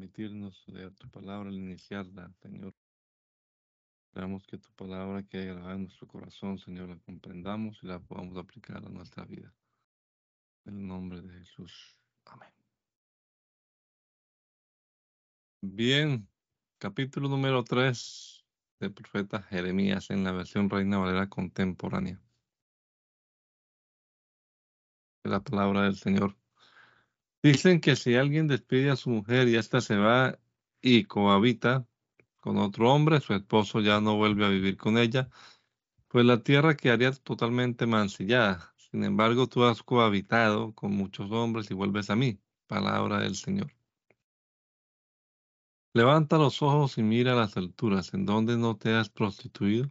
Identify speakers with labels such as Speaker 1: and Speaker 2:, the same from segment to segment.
Speaker 1: permitirnos leer tu palabra al iniciarla, Señor. Esperamos que tu palabra que grabada en nuestro corazón, Señor, la comprendamos y la podamos aplicar a nuestra vida. En el nombre de Jesús. Amén. Bien, capítulo número 3 del profeta Jeremías en la versión Reina Valera contemporánea. La palabra del Señor. Dicen que si alguien despide a su mujer y ésta se va y cohabita con otro hombre, su esposo ya no vuelve a vivir con ella, pues la tierra quedaría totalmente mancillada. Sin embargo, tú has cohabitado con muchos hombres y vuelves a mí. Palabra del Señor. Levanta los ojos y mira las alturas, en donde no te has prostituido.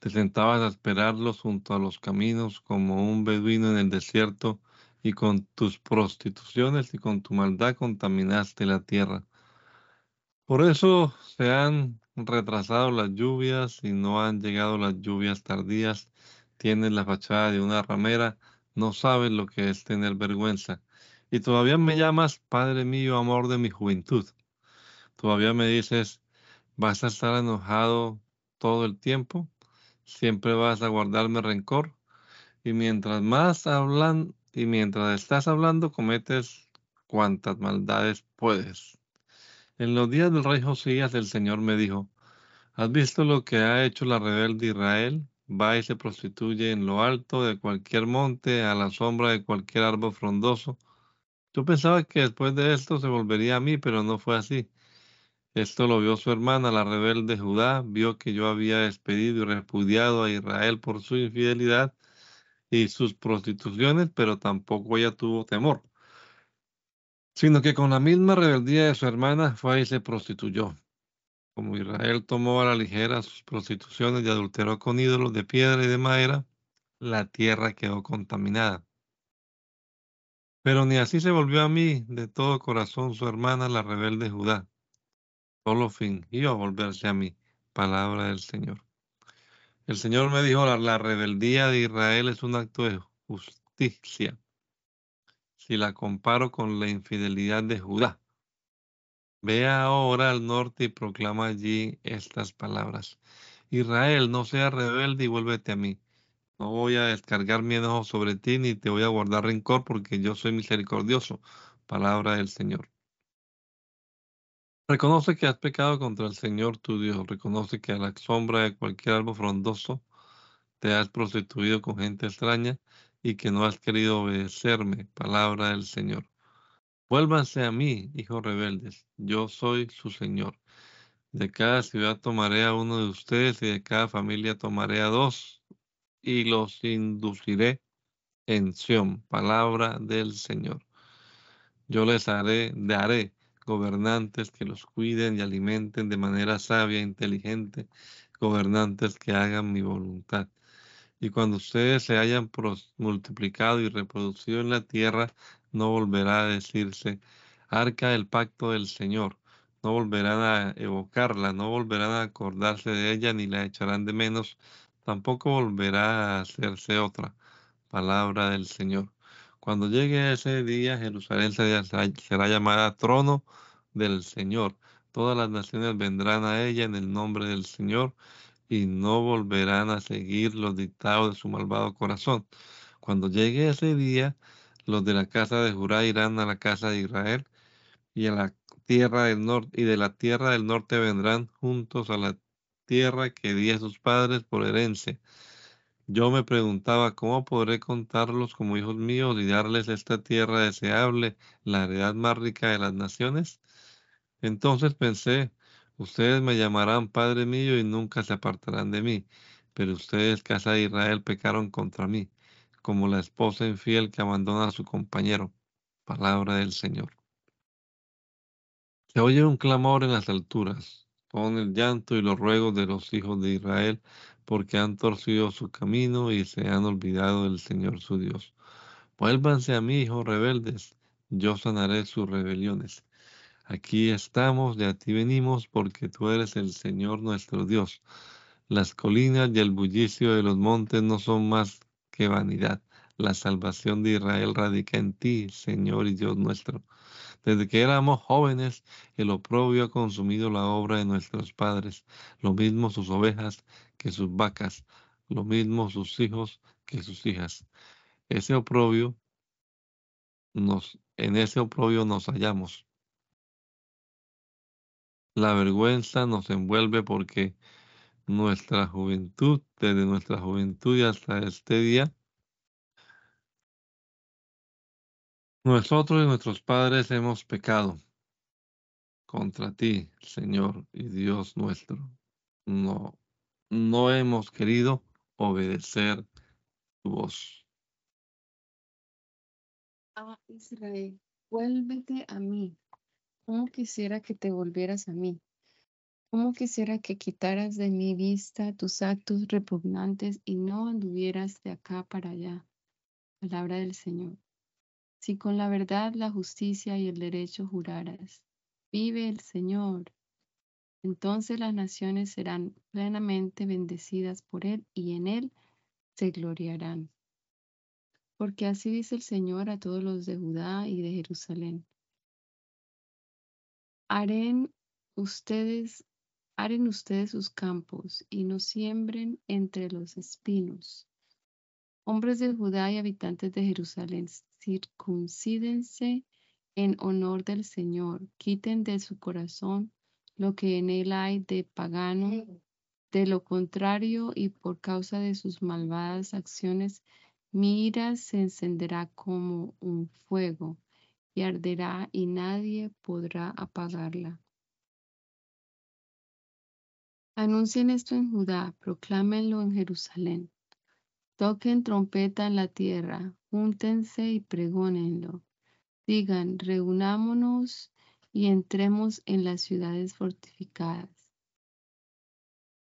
Speaker 1: Te sentabas a esperarlos junto a los caminos como un beduino en el desierto y con tus prostituciones y con tu maldad contaminaste la tierra. Por eso se han retrasado las lluvias y no han llegado las lluvias tardías. Tienes la fachada de una ramera, no sabes lo que es tener vergüenza. Y todavía me llamas, Padre mío, amor de mi juventud. Todavía me dices, ¿vas a estar enojado todo el tiempo? ¿Siempre vas a guardarme rencor? Y mientras más hablan, y mientras estás hablando cometes cuantas maldades puedes. En los días del rey Josías el Señor me dijo, ¿has visto lo que ha hecho la rebelde Israel? Va y se prostituye en lo alto de cualquier monte, a la sombra de cualquier árbol frondoso. Yo pensaba que después de esto se volvería a mí, pero no fue así. Esto lo vio su hermana, la rebelde Judá, vio que yo había despedido y repudiado a Israel por su infidelidad y sus prostituciones, pero tampoco ella tuvo temor, sino que con la misma rebeldía de su hermana fue y se prostituyó. Como Israel tomó a la ligera sus prostituciones y adulteró con ídolos de piedra y de madera, la tierra quedó contaminada. Pero ni así se volvió a mí de todo corazón su hermana, la rebelde Judá. Solo fingió volverse a mí. Palabra del Señor. El Señor me dijo, la, rebeldía de Israel es un acto de justicia. Si la comparo con la infidelidad de Judá. Ve ahora al norte y proclama allí estas palabras. Israel, no seas rebelde y vuélvete a mí. No voy a descargar mi enojo sobre ti ni te voy a guardar rencor porque yo soy misericordioso. Palabra del Señor. Reconoce que has pecado contra el Señor tu Dios. Reconoce que a la sombra de cualquier árbol frondoso te has prostituido con gente extraña y que no has querido obedecerme. Palabra del Señor. Vuélvanse a mí, hijos rebeldes. Yo soy su Señor. De cada ciudad tomaré a uno de ustedes y de cada familia tomaré a dos y los induciré en Sión. Palabra del Señor. Yo les haré, daré gobernantes que los cuiden y alimenten de manera sabia e inteligente, gobernantes que hagan mi voluntad. Y cuando ustedes se hayan multiplicado y reproducido en la tierra, no volverá a decirse arca del pacto del Señor. No volverán a evocarla, no volverán a acordarse de ella ni la echarán de menos. Tampoco volverá a hacerse otra palabra del Señor. Cuando llegue ese día, Jerusalén será llamada trono del Señor. Todas las naciones vendrán a ella en el nombre del Señor y no volverán a seguir los dictados de su malvado corazón. Cuando llegue ese día, los de la casa de Judá irán a la casa de Israel y a la tierra del norte y de la tierra del norte vendrán juntos a la tierra que di a sus padres por herencia yo me preguntaba, ¿cómo podré contarlos como hijos míos y darles esta tierra deseable, la heredad más rica de las naciones? Entonces pensé, ustedes me llamarán Padre mío y nunca se apartarán de mí, pero ustedes, casa de Israel, pecaron contra mí, como la esposa infiel que abandona a su compañero. Palabra del Señor. Se oye un clamor en las alturas, con el llanto y los ruegos de los hijos de Israel porque han torcido su camino y se han olvidado del Señor su Dios. Vuélvanse a mí, hijos rebeldes, yo sanaré sus rebeliones. Aquí estamos, de a ti venimos, porque tú eres el Señor nuestro Dios. Las colinas y el bullicio de los montes no son más que vanidad. La salvación de Israel radica en ti, Señor y Dios nuestro. Desde que éramos jóvenes, el oprobio ha consumido la obra de nuestros padres, lo mismo sus ovejas que sus vacas, lo mismo sus hijos que sus hijas. Ese oprobio nos, en ese oprobio nos hallamos. La vergüenza nos envuelve porque nuestra juventud, desde nuestra juventud hasta este día, nosotros y nuestros padres hemos pecado contra ti, Señor y Dios nuestro. No, no hemos querido obedecer tu voz.
Speaker 2: Ah, Israel, vuélvete a mí. ¿Cómo quisiera que te volvieras a mí? ¿Cómo quisiera que quitaras de mi vista tus actos repugnantes y no anduvieras de acá para allá? Palabra del Señor. Si con la verdad, la justicia y el derecho juraras, vive el Señor, entonces las naciones serán plenamente bendecidas por Él y en Él se gloriarán. Porque así dice el Señor a todos los de Judá y de Jerusalén. Harén ustedes, haren ustedes sus campos y no siembren entre los espinos. Hombres de Judá y habitantes de Jerusalén, circuncídense en honor del Señor, quiten de su corazón lo que en él hay de pagano, de lo contrario y por causa de sus malvadas acciones, mi ira se encenderá como un fuego y arderá y nadie podrá apagarla. Anuncien esto en Judá, proclámenlo en Jerusalén. Toquen trompeta en la tierra, júntense y pregónenlo. Digan, reunámonos y entremos en las ciudades fortificadas.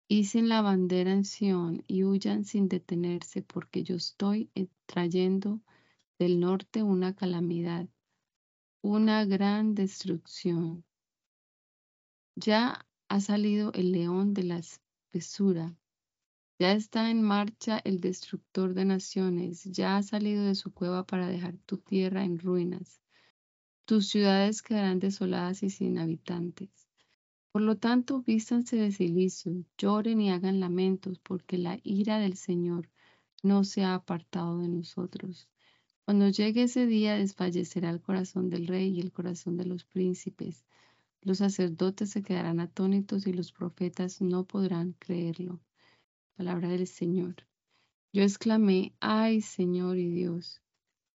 Speaker 2: Hicen la bandera en Sión y huyan sin detenerse, porque yo estoy trayendo del norte una calamidad, una gran destrucción. Ya ha salido el león de la espesura, ya está en marcha el destructor de naciones, ya ha salido de su cueva para dejar tu tierra en ruinas. Tus ciudades quedarán desoladas y sin habitantes. Por lo tanto, vístanse de silicio, lloren y hagan lamentos, porque la ira del Señor no se ha apartado de nosotros. Cuando llegue ese día, desfallecerá el corazón del rey y el corazón de los príncipes. Los sacerdotes se quedarán atónitos y los profetas no podrán creerlo. Palabra del Señor. Yo exclamé, ay Señor y Dios,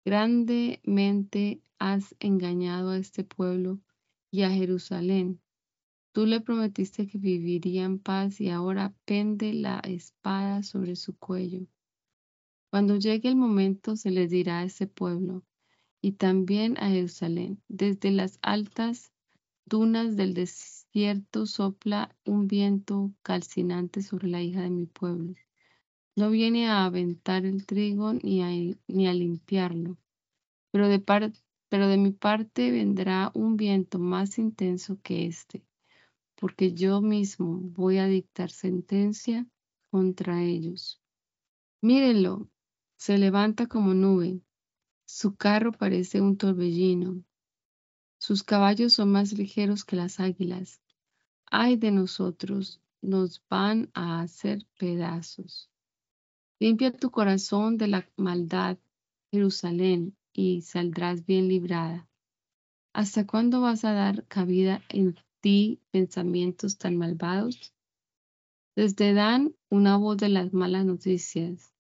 Speaker 2: Grandemente has engañado a este pueblo y a Jerusalén. Tú le prometiste que viviría en paz y ahora pende la espada sobre su cuello. Cuando llegue el momento se les dirá a ese pueblo y también a Jerusalén, desde las altas dunas del desierto sopla un viento calcinante sobre la hija de mi pueblo. No viene a aventar el trigo ni a, ni a limpiarlo, pero de, pero de mi parte vendrá un viento más intenso que este, porque yo mismo voy a dictar sentencia contra ellos. Mírenlo, se levanta como nube, su carro parece un torbellino, sus caballos son más ligeros que las águilas. Ay de nosotros, nos van a hacer pedazos. Limpia tu corazón de la maldad, Jerusalén, y saldrás bien librada. ¿Hasta cuándo vas a dar cabida en ti pensamientos tan malvados? Desde Dan una voz de las malas noticias.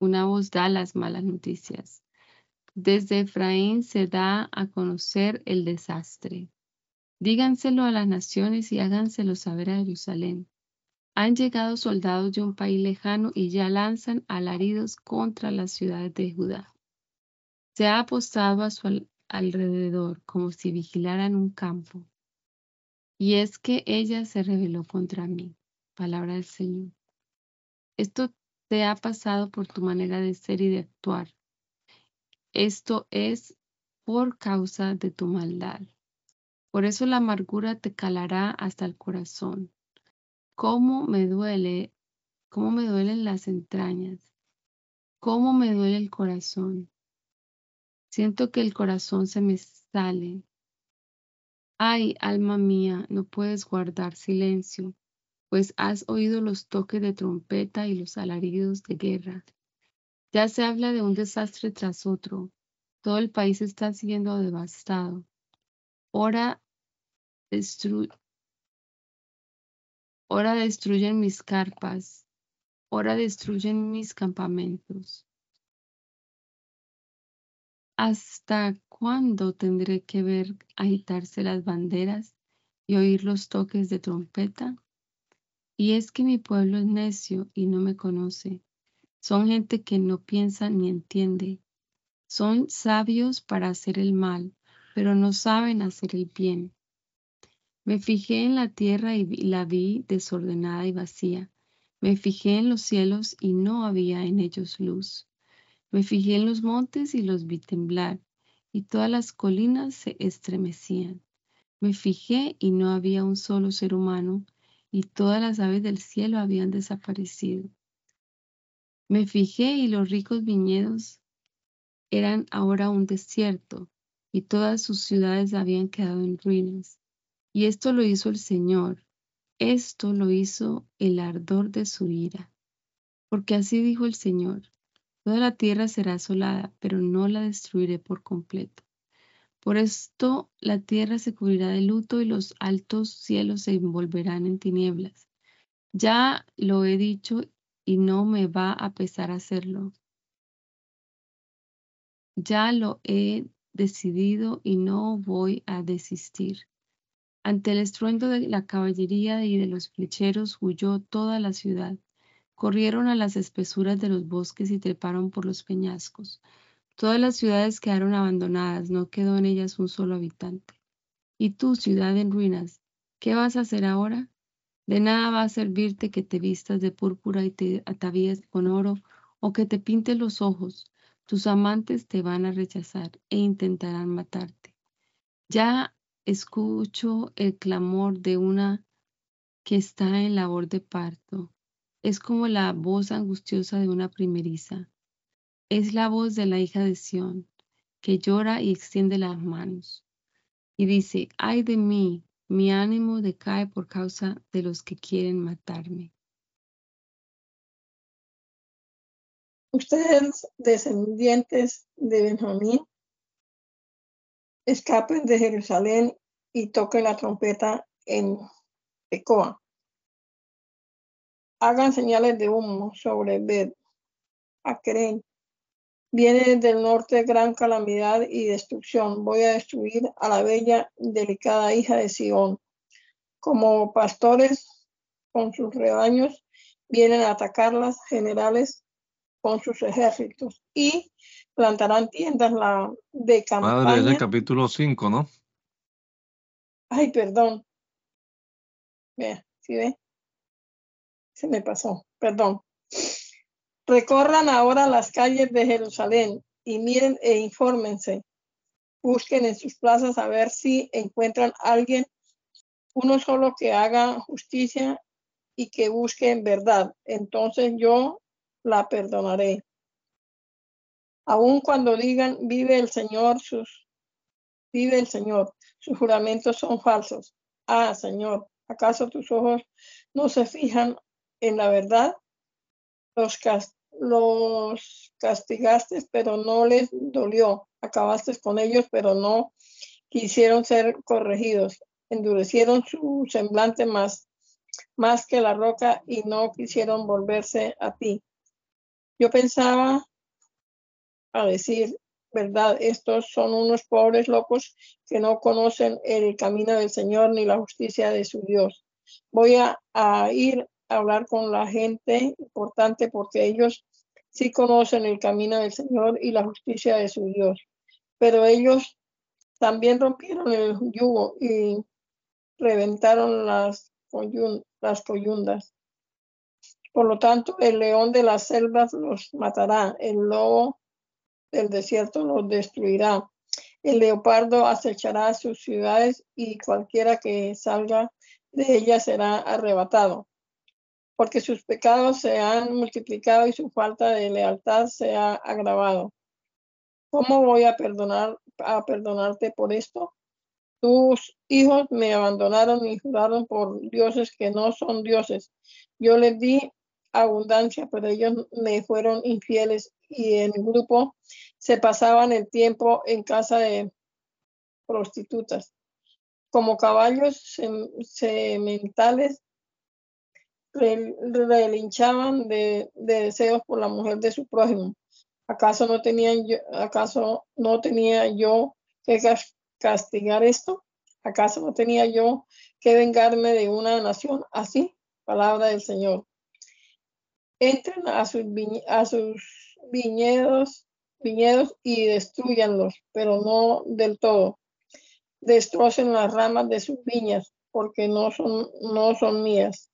Speaker 2: Una voz da las malas noticias. Desde Efraín se da a conocer el desastre. Díganselo a las naciones y háganselo saber a Jerusalén. Han llegado soldados de un país lejano y ya lanzan alaridos contra las ciudades de Judá. Se ha apostado a su alrededor como si vigilaran un campo. Y es que ella se rebeló contra mí. Palabra del Señor. Esto te ha pasado por tu manera de ser y de actuar. Esto es por causa de tu maldad. Por eso la amargura te calará hasta el corazón cómo me duele, cómo me duelen las entrañas, cómo me duele el corazón. Siento que el corazón se me sale. Ay, alma mía, no puedes guardar silencio, pues has oído los toques de trompeta y los alaridos de guerra. Ya se habla de un desastre tras otro. Todo el país está siendo devastado. Ahora, destruyen mis carpas. Ahora destruyen mis campamentos. ¿Hasta cuándo tendré que ver agitarse las banderas y oír los toques de trompeta? Y es que mi pueblo es necio y no me conoce. Son gente que no piensa ni entiende. Son sabios para hacer el mal, pero no saben hacer el bien. Me fijé en la tierra y la vi desordenada y vacía. Me fijé en los cielos y no había en ellos luz. Me fijé en los montes y los vi temblar, y todas las colinas se estremecían. Me fijé y no había un solo ser humano, y todas las aves del cielo habían desaparecido. Me fijé y los ricos viñedos eran ahora un desierto, y todas sus ciudades habían quedado en ruinas. Y esto lo hizo el Señor, esto lo hizo el ardor de su ira. Porque así dijo el Señor, toda la tierra será asolada, pero no la destruiré por completo. Por esto la tierra se cubrirá de luto y los altos cielos se envolverán en tinieblas. Ya lo he dicho y no me va a pesar hacerlo. Ya lo he decidido y no voy a desistir. Ante el estruendo de la caballería y de los flecheros huyó toda la ciudad. Corrieron a las espesuras de los bosques y treparon por los peñascos. Todas las ciudades quedaron abandonadas, no quedó en ellas un solo habitante. ¿Y tú, ciudad en ruinas, qué vas a hacer ahora? De nada va a servirte que te vistas de púrpura y te atavíes con oro o que te pintes los ojos. Tus amantes te van a rechazar e intentarán matarte. Ya Escucho el clamor de una que está en labor de parto. Es como la voz angustiosa de una primeriza. Es la voz de la hija de Sión, que llora y extiende las manos. Y dice, ay de mí, mi ánimo decae por causa de los que quieren matarme.
Speaker 3: Ustedes, descendientes de Benjamín, escapen de Jerusalén y toquen la trompeta en Tecoa. Hagan señales de humo sobre Bed, Acren. Viene del norte gran calamidad y destrucción. Voy a destruir a la bella, delicada hija de Sión. Como pastores con sus rebaños, vienen a atacar las generales con sus ejércitos y plantarán tiendas la de campaña.
Speaker 1: Madre, es el capítulo 5, ¿no?
Speaker 3: Ay, perdón. Vea, ¿sí ve? Se me pasó, perdón. Recorran ahora las calles de Jerusalén y miren e infórmense. Busquen en sus plazas a ver si encuentran alguien, uno solo que haga justicia y que busque en verdad. Entonces yo la perdonaré. Aun cuando digan, vive el Señor, sus, vive el Señor, sus juramentos son falsos. Ah, Señor, ¿acaso tus ojos no se fijan en la verdad? Los, castigaste, pero no les dolió. Acabaste con ellos, pero no quisieron ser corregidos. Endurecieron su semblante más, más que la roca y no quisieron volverse a ti. Yo pensaba a decir, verdad, estos son unos pobres locos que no conocen el camino del Señor ni la justicia de su Dios. Voy a, ir a hablar con la gente importante porque ellos sí conocen el camino del Señor y la justicia de su Dios. Pero ellos también rompieron el yugo y reventaron las, las coyundas. Por lo tanto, el león de las selvas los matará, el lobo del desierto los destruirá. El leopardo acechará sus ciudades y cualquiera que salga de ellas será arrebatado. Porque sus pecados se han multiplicado y su falta de lealtad se ha agravado. ¿Cómo voy a perdonar a perdonarte por esto? Tus hijos me abandonaron y juraron por dioses que no son dioses. Yo les di abundancia, pero ellos me fueron infieles y en grupo se pasaban el tiempo en casa de prostitutas. Como caballos sementales relinchaban de, de, deseos por la mujer de su prójimo. ¿Acaso no, tenían yo, ¿Acaso no tenía yo que castigar esto? ¿Acaso no tenía yo que vengarme de una nación así? Palabra del Señor. Entren a sus, a sus viñedos, viñedos y destruyanlos, pero no del todo. Destrocen las ramas de sus viñas, porque no son, no son mías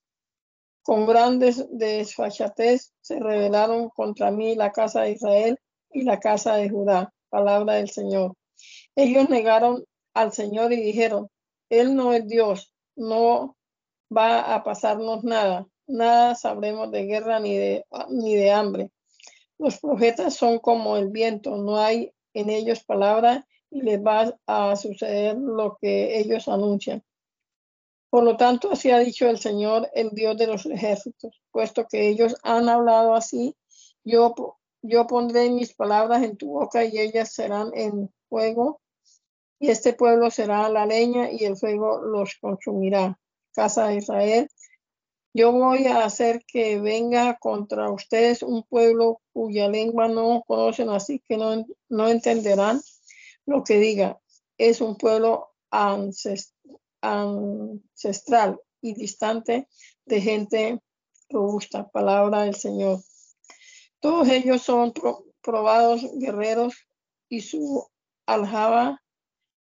Speaker 3: con grandes desfachatez se rebelaron contra mí la casa de Israel y la casa de Judá. Palabra del Señor. Ellos negaron al Señor y dijeron, Él no es Dios, no va a pasarnos nada, nada sabremos de guerra ni de, ni de hambre. Los profetas son como el viento, no hay en ellos palabra y les va a suceder lo que ellos anuncian. Por lo tanto, así ha dicho el Señor, el Dios de los ejércitos, puesto que ellos han hablado así, yo, yo pondré mis palabras en tu boca y ellas serán en fuego, y este pueblo será la leña y el fuego los consumirá. Casa de Israel, yo voy a hacer que venga contra ustedes un pueblo cuya lengua no conocen, así que no, no entenderán lo que diga. Es un pueblo ancestral ancestral y distante de gente robusta. Palabra del Señor. Todos ellos son probados guerreros y su aljaba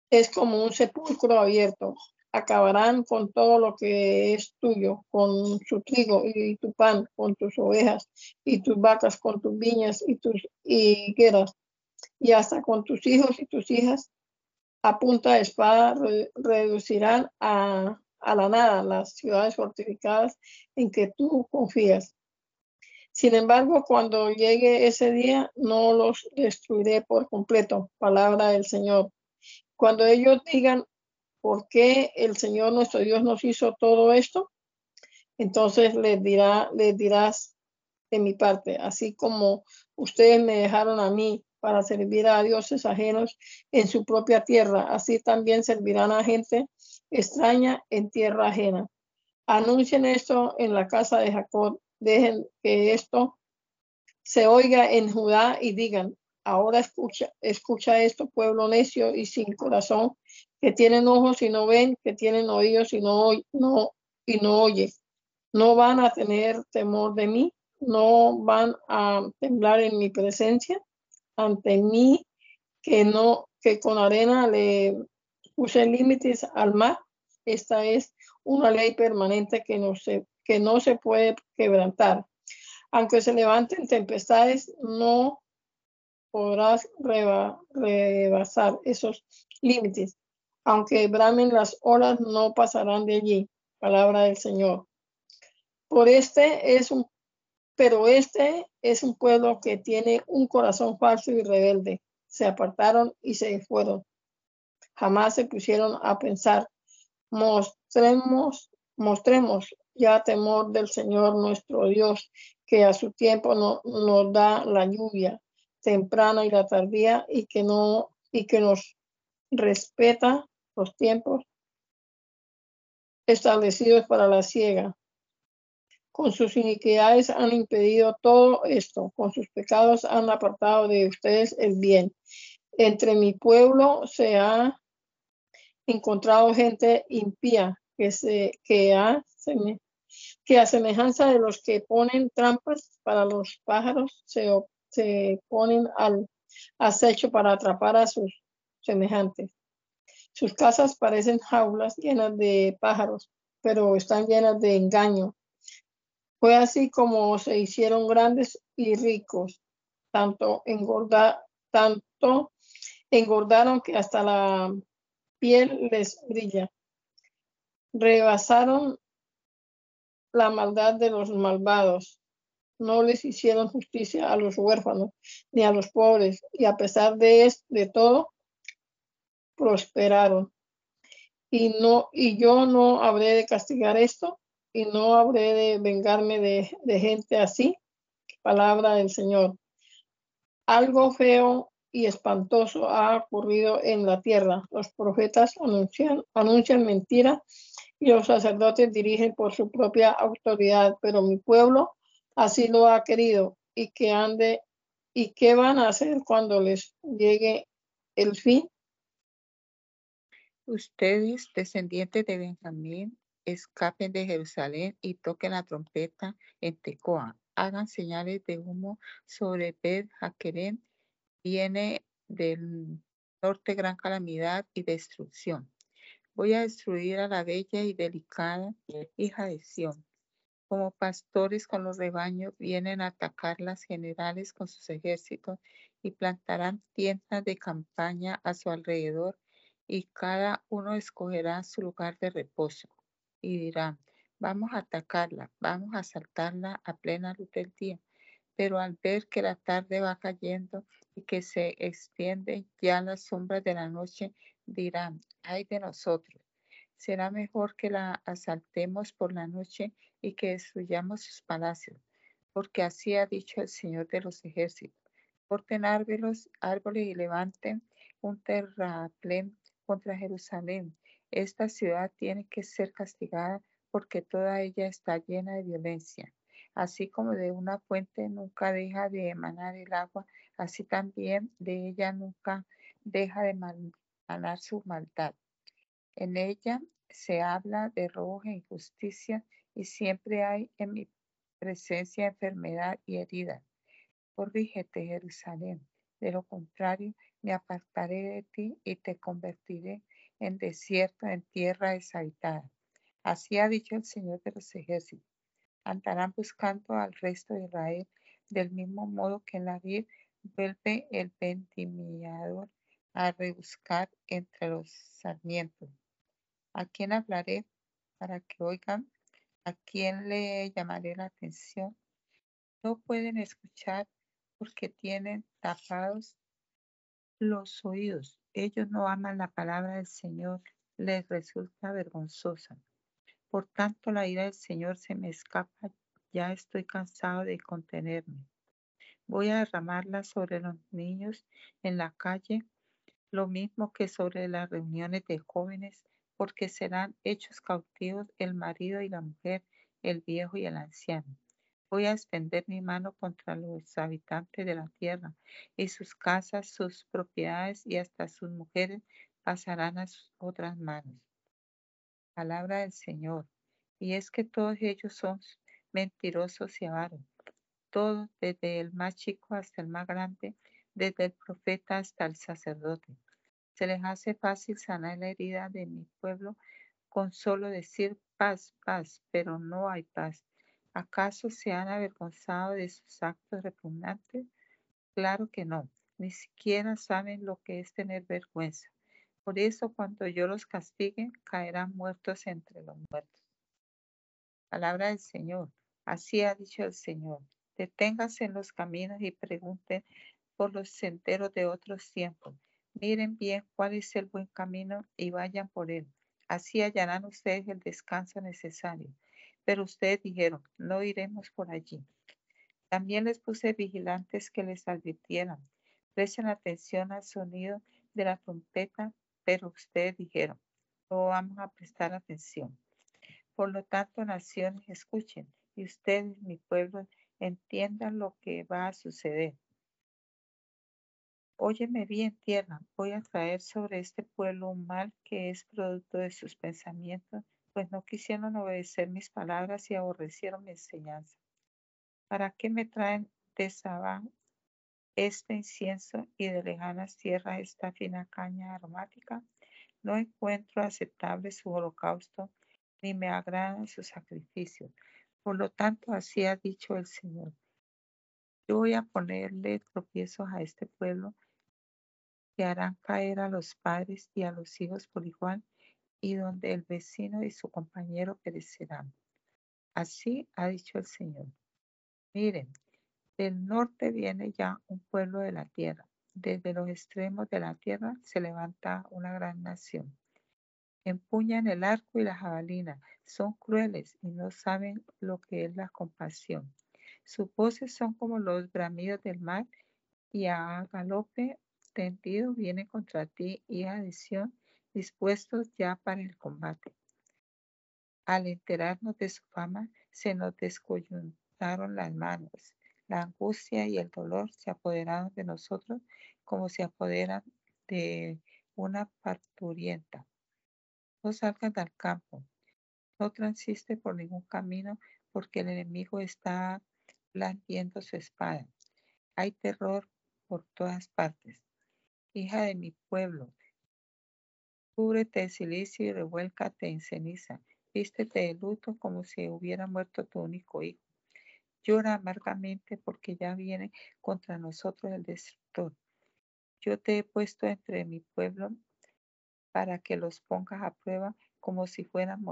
Speaker 3: es como un sepulcro abierto. Acabarán con todo lo que es tuyo, con su trigo y tu pan, con tus ovejas y tus vacas, con tus viñas y tus higueras, y hasta con tus hijos y tus hijas a punta de espada reducirán a, la nada las ciudades fortificadas en que tú confías. Sin embargo, cuando llegue ese día, no los destruiré por completo. Palabra del Señor. Cuando ellos digan, ¿por qué el Señor nuestro Dios nos hizo todo esto? Entonces les, dirá, les dirás de mi parte, así como ustedes me dejaron a mí para servir a dioses ajenos en su propia tierra. Así también servirán a gente extraña en tierra ajena. Anuncien esto en la casa de Jacob. Dejen que esto se oiga en Judá y digan, ahora escucha, escucha esto, pueblo necio y sin corazón, que tienen ojos y no ven, que tienen oídos y no, no, y no. No van a tener temor de mí, no van a temblar en mi presencia ante mí que no que con arena le puse límites al mar. Esta es una ley permanente que no se, que no se puede quebrantar. Aunque se levanten tempestades, no podrás rebasar esos límites. Aunque bramen las olas, no pasarán de allí. Palabra del Señor. Por este es un pero este es un pueblo que tiene un corazón falso y rebelde. Se apartaron y se fueron. Jamás se pusieron a pensar, mostremos, mostremos ya temor del Señor nuestro Dios, que a su tiempo no, nos da la lluvia temprana y la tardía y que no y que nos respeta los tiempos establecidos para la ciega con sus iniquidades han impedido todo esto, con sus pecados han apartado de ustedes el bien. Entre mi pueblo se ha encontrado gente impía que, se, que, a, que a semejanza de los que ponen trampas para los pájaros, se, se ponen al acecho para atrapar a sus semejantes. Sus casas parecen jaulas llenas de pájaros, pero están llenas de engaño fue así como se hicieron grandes y ricos, tanto, tanto engordaron que hasta la piel les brilla. Rebasaron la maldad de los malvados. No les hicieron justicia a los huérfanos ni a los pobres, y a pesar de, de todo, prosperaron. Y, no, y yo no habré de castigar esto, y no habré de vengarme de, gente así. Palabra del Señor. Algo feo y espantoso ha ocurrido en la tierra. Los profetas anuncian, anuncian mentira y los sacerdotes dirigen por su propia autoridad, pero mi pueblo así lo ha querido y que ande y qué van a hacer cuando les llegue el fin.
Speaker 4: Ustedes, descendientes de Benjamín, escapen de Jerusalén y toquen la trompeta en Tecoa. Hagan señales de humo sobre Bet Jaquerem. Viene del norte gran calamidad y destrucción. Voy a destruir a la bella y delicada hija de Sión. Como pastores con los rebaños vienen a atacar las generales con sus ejércitos y plantarán tiendas de campaña a su alrededor y cada uno escogerá su lugar de reposo y dirán, vamos a atacarla, vamos a asaltarla a plena luz del día. Pero al ver que la tarde va cayendo y que se extiende ya las sombras de la noche, dirán, ay de nosotros, será mejor que la asaltemos por la noche y que destruyamos sus palacios, porque así ha dicho el Señor de los ejércitos. Corten árboles, árboles y levanten un terraplén contra Jerusalén. Esta ciudad tiene que ser castigada porque toda ella está llena de violencia. Así como de una fuente nunca deja de emanar el agua, así también de ella nunca deja de emanar su maldad. En ella se habla de robo e injusticia y siempre hay en mi presencia enfermedad y herida. Corrígete, Jerusalén. De lo contrario, me apartaré de ti y te convertiré en desierto, en tierra deshabitada. Así ha dicho el Señor de los ejércitos. Andarán buscando al resto de Israel del mismo modo que en la vid vuelve el vendimiador a rebuscar entre los sarmientos. ¿A quién hablaré para que oigan? ¿A quién le llamaré la atención? No pueden escuchar porque tienen tapados los oídos. Ellos no aman la palabra del Señor, les resulta vergonzosa. Por tanto, la ira del Señor se me escapa, ya estoy cansado de contenerme. Voy a derramarla sobre los niños en la calle, lo mismo que sobre las reuniones de jóvenes porque serán hechos cautivos el marido y la mujer, el viejo y el anciano. Voy a extender mi mano contra los habitantes de la tierra, y sus casas, sus propiedades y hasta sus mujeres pasarán a sus otras manos. Palabra del Señor. Y es que todos ellos son mentirosos y avaros. Todos, desde el más chico hasta el más grande, desde el profeta hasta el sacerdote. Se les hace fácil sanar la herida de mi pueblo con solo decir paz, paz, pero no hay paz. ¿Acaso se han avergonzado de sus actos repugnantes? Claro que no, ni siquiera saben lo que es tener vergüenza. Por eso cuando yo los castigue, caerán muertos entre los muertos. Palabra del Señor. Así ha dicho el Señor. Deténganse en los caminos y pregunten por los senderos de otros tiempos Miren bien cuál es el buen camino y vayan por él. Así hallarán ustedes el descanso necesario. Pero ustedes dijeron, no iremos por allí. También les puse vigilantes que les advirtieran. Presten atención al sonido de la trompeta, pero ustedes dijeron, no vamos a prestar atención. Por lo tanto, naciones, escuchen y ustedes, mi pueblo, entiendan lo que va a suceder. Óyeme bien, tierra, voy a traer sobre este pueblo un mal que es producto de sus pensamientos, pues no quisieron obedecer mis palabras y aborrecieron mi enseñanza. ¿Para qué me traen de Sabán este incienso y de lejanas tierras esta fina caña aromática? No encuentro aceptable su holocausto, ni me agradan sus sacrificios. Por lo tanto, así ha dicho el Señor. Yo voy a ponerle tropiezos a este pueblo que harán caer a los padres y a los hijos por igual, y donde el vecino y su compañero perecerán. Así ha dicho el Señor. Miren, del norte viene ya un pueblo de la tierra. Desde los extremos de la tierra se levanta una gran nación. Empuñan el arco y la jabalina. Son crueles y no saben lo que es la compasión. Sus voces son como los bramidos del mar y a galope tendido viene contra ti, hija de dispuestos ya para el combate. Al enterarnos de su fama, se nos descoyuntaron las manos. La angustia y el dolor se apoderaron de nosotros como se apoderan de una parturienta. No salgan al campo, no transiste por ningún camino porque el enemigo está blandiendo su espada. Hay terror por todas partes. Hija de mi pueblo, cúbrete de silicio y revuélcate en ceniza vístete de luto como si hubiera muerto tu único hijo. Llora amargamente porque ya viene contra nosotros el destructor. Yo te he puesto entre mi pueblo para que los pongas a prueba como si fueran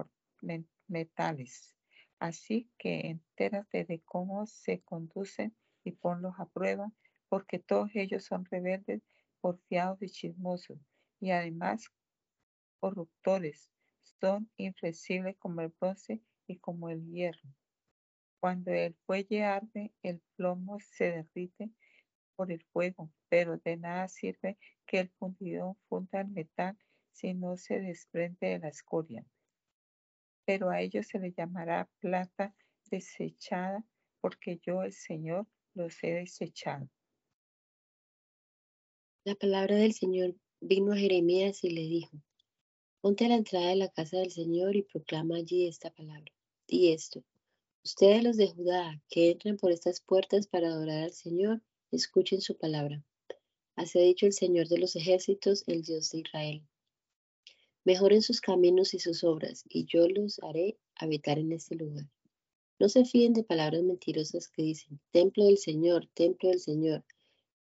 Speaker 4: metales. Así que entérate de cómo se conducen y ponlos a prueba, porque todos ellos son rebeldes, porfiados y chismosos, y además corruptores son inflexibles como el bronce y como el hierro. Cuando el fuelle arde, el plomo se derrite por el fuego, pero de nada sirve que el fundidor funda el metal si no se desprende de la escoria. Pero a ellos se les llamará plata desechada, porque yo, el Señor, los he desechado.
Speaker 5: La palabra del Señor vino a Jeremías y le dijo, Ponte a la entrada de la casa del Señor y proclama allí esta palabra. Y esto, ustedes los de Judá que entran por estas puertas para adorar al Señor, escuchen su palabra. Así ha dicho el Señor de los ejércitos, el Dios de Israel. Mejoren sus caminos y sus obras, y yo los haré habitar en este lugar. No se fíen de palabras mentirosas que dicen, templo del Señor, templo del Señor.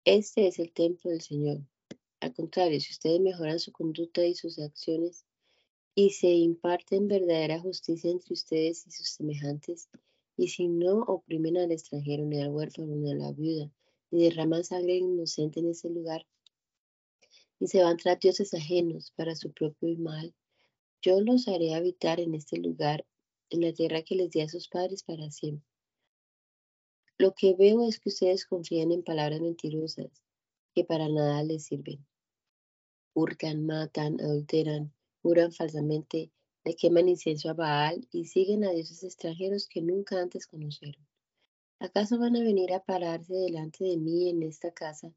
Speaker 5: Este es el templo del Señor, al contrario, si ustedes mejoran su conducta y sus acciones y se imparten verdadera justicia entre ustedes y sus semejantes, y si no oprimen al extranjero, ni al huérfano, ni a la viuda, ni derraman sangre inocente en ese lugar, y se van tras dioses ajenos para su propio mal, yo los haré habitar en este lugar, en la tierra que les di a sus padres para siempre. Lo que veo es que ustedes confían en palabras mentirosas que para nada les sirven hurtan, matan, adulteran, juran falsamente, le queman incienso a Baal y siguen a dioses extranjeros que nunca antes conocieron. ¿Acaso van a venir a pararse delante de mí en esta casa,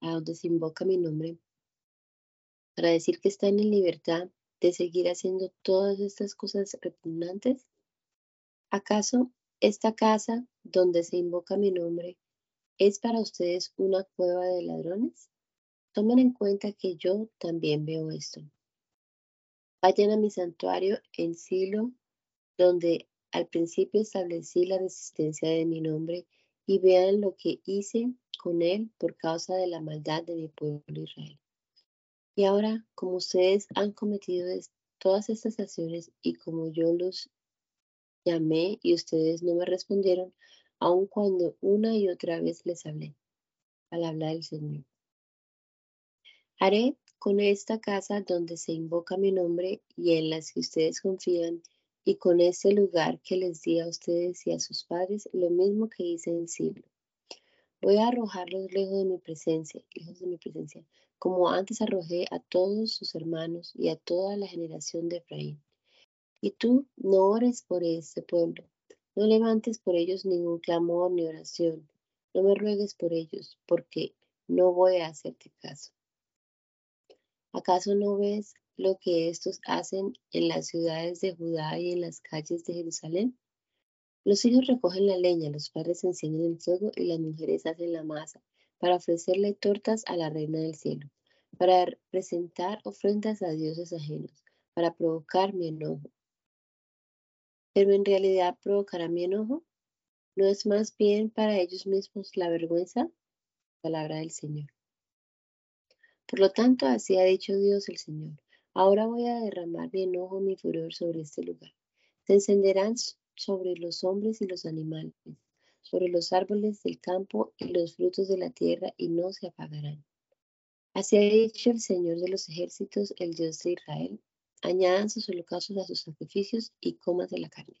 Speaker 5: a donde se invoca mi nombre, para decir que están en libertad de seguir haciendo todas estas cosas repugnantes? ¿Acaso esta casa donde se invoca mi nombre es para ustedes una cueva de ladrones? Tomen en cuenta que yo también veo esto. Vayan a mi santuario en Silo, donde al principio establecí la resistencia de mi nombre, y vean lo que hice con él por causa de la maldad de mi pueblo Israel. Y ahora, como ustedes han cometido todas estas acciones y como yo los llamé y ustedes no me respondieron, aun cuando una y otra vez les hablé. Al hablar del Señor. Haré con esta casa donde se invoca mi nombre y en las que ustedes confían, y con este lugar que les di a ustedes y a sus padres, lo mismo que hice en Silo. Voy a arrojarlos lejos de mi presencia, lejos de mi presencia, como antes arrojé a todos sus hermanos y a toda la generación de Efraín. Y tú no ores por este pueblo, no levantes por ellos ningún clamor ni oración, no me ruegues por ellos, porque no voy a hacerte caso. ¿Acaso no ves lo que estos hacen en las ciudades de Judá y en las calles de Jerusalén? Los hijos recogen la leña, los padres encienden el fuego y las mujeres hacen la masa para ofrecerle tortas a la reina del cielo, para presentar ofrendas a dioses ajenos, para provocar mi enojo. Pero en realidad provocará mi enojo. ¿No es más bien para ellos mismos la vergüenza? Palabra del Señor. Por lo tanto, así ha dicho Dios el Señor. Ahora voy a derramar mi enojo, mi furor sobre este lugar. Se encenderán sobre los hombres y los animales, sobre los árboles del campo y los frutos de la tierra, y no se apagarán. Así ha dicho el Señor de los ejércitos, el Dios de Israel. Añadan sus holocaustos a sus sacrificios y comas de la carne.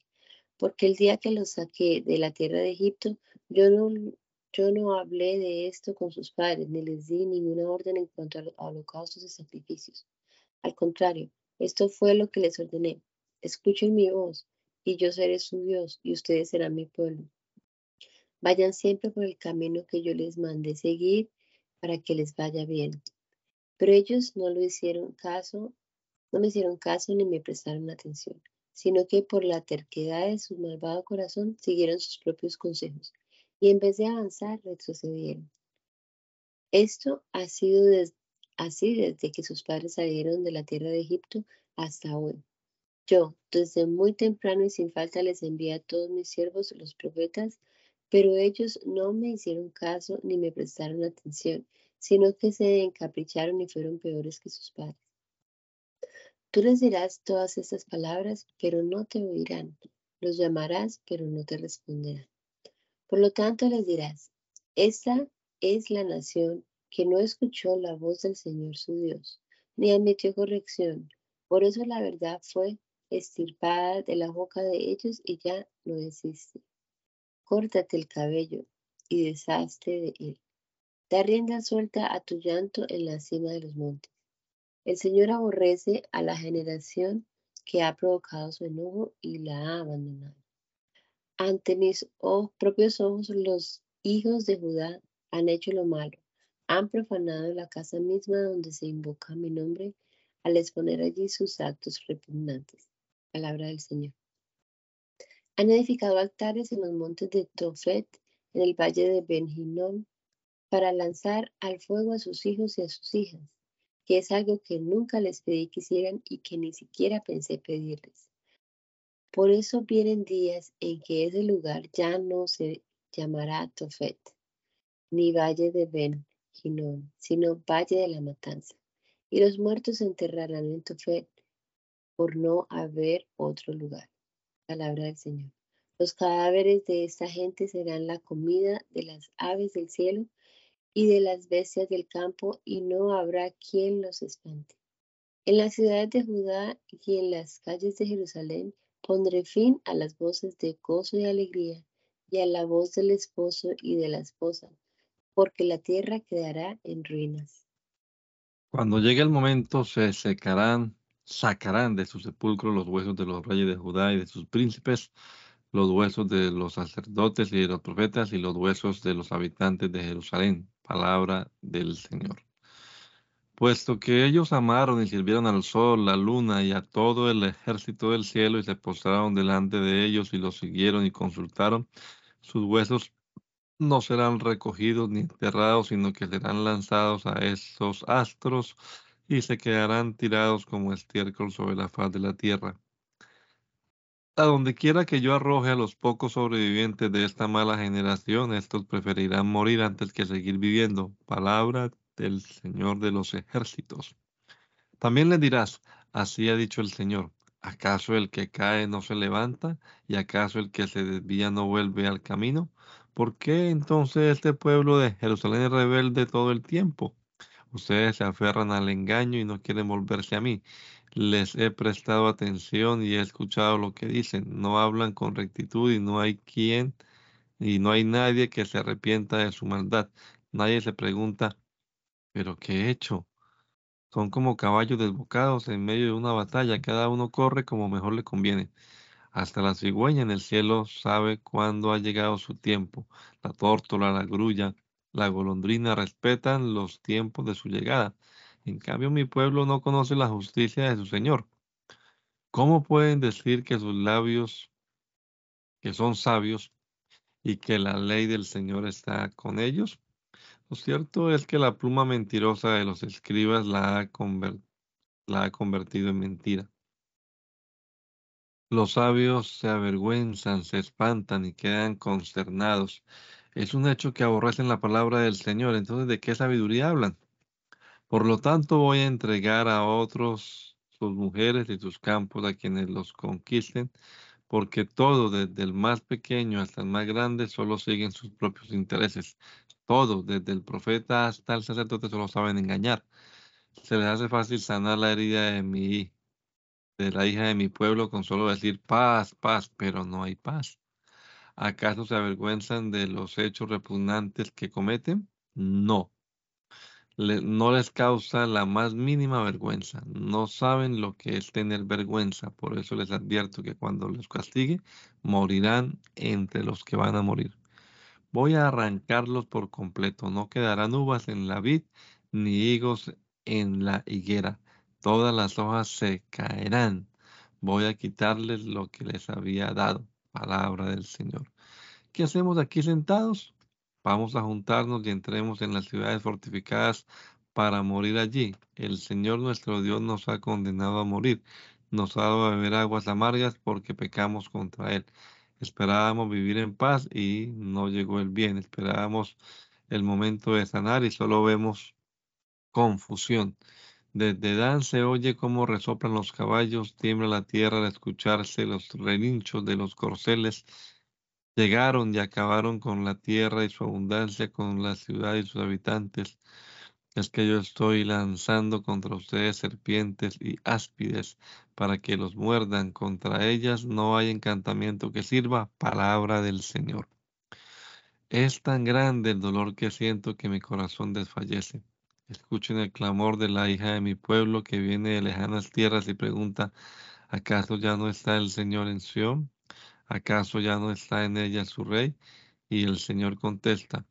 Speaker 5: Porque el día que los saqué de la tierra de Egipto, yo no, yo no hablé de esto con sus padres, ni les di ninguna orden en cuanto a holocaustos y sacrificios. Al contrario, esto fue lo que les ordené. Escuchen mi voz, y yo seré su Dios, y ustedes serán mi pueblo. Vayan siempre por el camino que yo les mandé seguir para que les vaya bien. Pero ellos no lo hicieron caso, no me hicieron caso ni me prestaron atención, sino que por la terquedad de su malvado corazón siguieron sus propios consejos y en vez de avanzar retrocedieron. Esto ha sido así desde que sus padres salieron de la tierra de Egipto hasta hoy. Yo, desde muy temprano y sin falta, les envié a todos mis siervos, los profetas, pero ellos no me hicieron caso ni me prestaron atención, sino que se encapricharon y fueron peores que sus padres. Tú les dirás todas estas palabras, pero no te oirán. Los llamarás, pero no te responderán. Por lo tanto les dirás, esta es la nación que no escuchó la voz del Señor su Dios, ni admitió corrección. Por eso la verdad fue estirpada de la boca de ellos y ya no existe córtate el cabello y deshazte de él. Da rienda suelta a tu llanto en la cima de los montes. El Señor aborrece a la generación que ha provocado su enojo y la ha abandonado. Ante mis propios ojos los hijos de Judá han hecho lo malo, han profanado la casa misma donde se invoca mi nombre al exponer allí sus actos repugnantes. Palabra del Señor. Han edificado altares en los montes de Tofet, en el valle de Benjinón, para lanzar al fuego a sus hijos y a sus hijas, que es algo que nunca les pedí que hicieran y que ni siquiera pensé pedirles. Por eso vienen días en que ese lugar ya no se llamará Tofet, ni valle de Ben sino valle de la matanza. Y los muertos se enterrarán en Tofet por no haber otro lugar. Palabra del Señor. Los cadáveres de esta gente serán la comida de las aves del cielo y de las bestias del campo, y no habrá quien los espante. En las ciudades de Judá y en las calles de Jerusalén pondré fin a las voces de gozo y alegría, y a la voz del esposo y de la esposa, porque la tierra quedará en ruinas.
Speaker 1: Cuando llegue el momento se secarán sacarán de su sepulcro los huesos de los reyes de Judá y de sus príncipes, los huesos de los sacerdotes y de los profetas y los huesos de los habitantes de Jerusalén. Palabra del Señor. Puesto que ellos amaron y sirvieron al sol, la luna y a todo el ejército del cielo y se postraron delante de ellos y los siguieron y consultaron, sus huesos no serán recogidos ni enterrados, sino que serán lanzados a esos astros y se quedarán tirados como estiércol sobre la faz de la tierra. A donde quiera que yo arroje a los pocos sobrevivientes de esta mala generación, estos preferirán morir antes que seguir viviendo. Palabra del Señor de los ejércitos. También le dirás, así ha dicho el Señor, ¿acaso el que cae no se levanta? ¿Y acaso el que se desvía no vuelve al camino? ¿Por qué entonces este pueblo de Jerusalén es rebelde todo el tiempo? Ustedes se aferran al engaño y no quieren volverse a mí. Les he prestado atención y he escuchado lo que dicen. No hablan con rectitud y no hay quien y no hay nadie que se arrepienta de su maldad. Nadie se pregunta, ¿pero qué he hecho? Son como caballos desbocados en medio de una batalla. Cada uno corre como mejor le conviene. Hasta la cigüeña en el cielo sabe cuándo ha llegado su tiempo. La tórtola, la grulla, la golondrina respetan los tiempos de su llegada. En cambio, mi pueblo no conoce la justicia de su Señor. ¿Cómo pueden decir que sus labios, que son sabios, y que la ley del Señor está con ellos? Lo cierto es que la pluma mentirosa de los escribas la ha, la ha convertido en mentira. Los sabios se avergüenzan, se espantan y quedan consternados es un hecho que aborrecen la palabra del Señor. Entonces, ¿de qué sabiduría hablan? Por lo tanto, voy a entregar a otros sus mujeres y sus campos a quienes los conquisten, porque todo, desde el más pequeño hasta el más grande, solo siguen sus propios intereses. Todo, desde el profeta hasta el sacerdote, solo saben engañar. Se les hace fácil sanar la herida de mi de la hija de mi pueblo con solo decir paz, paz, pero no hay paz. ¿Acaso se avergüenzan de los hechos repugnantes que cometen? No. No les causa la más mínima vergüenza. No saben lo que es tener vergüenza. Por eso les advierto que cuando los castigue, morirán entre los que van a morir. Voy a arrancarlos por completo. No quedarán uvas en la vid, ni higos en la higuera todas las hojas se caerán. Voy a quitarles lo que les había dado. Palabra del Señor. ¿Qué hacemos aquí sentados? Vamos a juntarnos y entremos en las ciudades fortificadas para morir allí. El Señor nuestro Dios nos ha condenado a morir. Nos ha dado a beber aguas amargas porque pecamos contra Él. Esperábamos vivir en paz y no llegó el bien. Esperábamos el momento de sanar y solo vemos confusión. Desde Dan se oye cómo resoplan los caballos, tiembla la tierra al escucharse los relinchos de los corceles. Llegaron y acabaron con la tierra y su abundancia, con la ciudad y sus habitantes. Es que yo estoy lanzando contra ustedes serpientes y áspides para que los muerdan. Contra ellas no hay encantamiento que sirva. Palabra del Señor. Es tan grande el dolor que siento que mi corazón desfallece. Escuchen el clamor de la hija de mi pueblo que viene de lejanas tierras y pregunta, ¿acaso ya no está el Señor en Sión? ¿Acaso ya no está en ella su rey? Y el Señor contesta,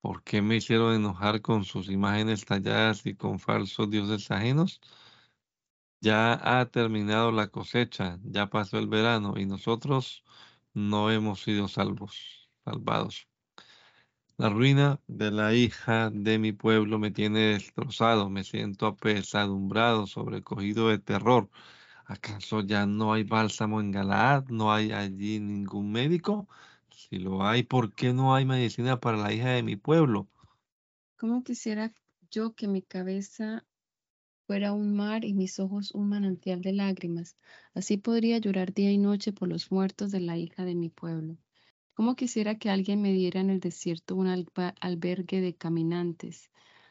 Speaker 1: ¿por qué me hicieron enojar con sus imágenes talladas y con falsos dioses ajenos? Ya ha terminado la cosecha, ya pasó el verano y nosotros no hemos sido salvos, salvados. La ruina de la hija de mi pueblo me tiene destrozado, me siento apesadumbrado, sobrecogido de terror. ¿Acaso ya no hay bálsamo en Galaad? ¿No hay allí ningún médico? Si lo hay, ¿por qué no hay medicina para la hija de mi pueblo?
Speaker 2: ¿Cómo quisiera yo que mi cabeza fuera un mar y mis ojos un manantial de lágrimas? Así podría llorar día y noche por los muertos de la hija de mi pueblo. ¿Cómo quisiera que alguien me diera en el desierto un albergue de caminantes?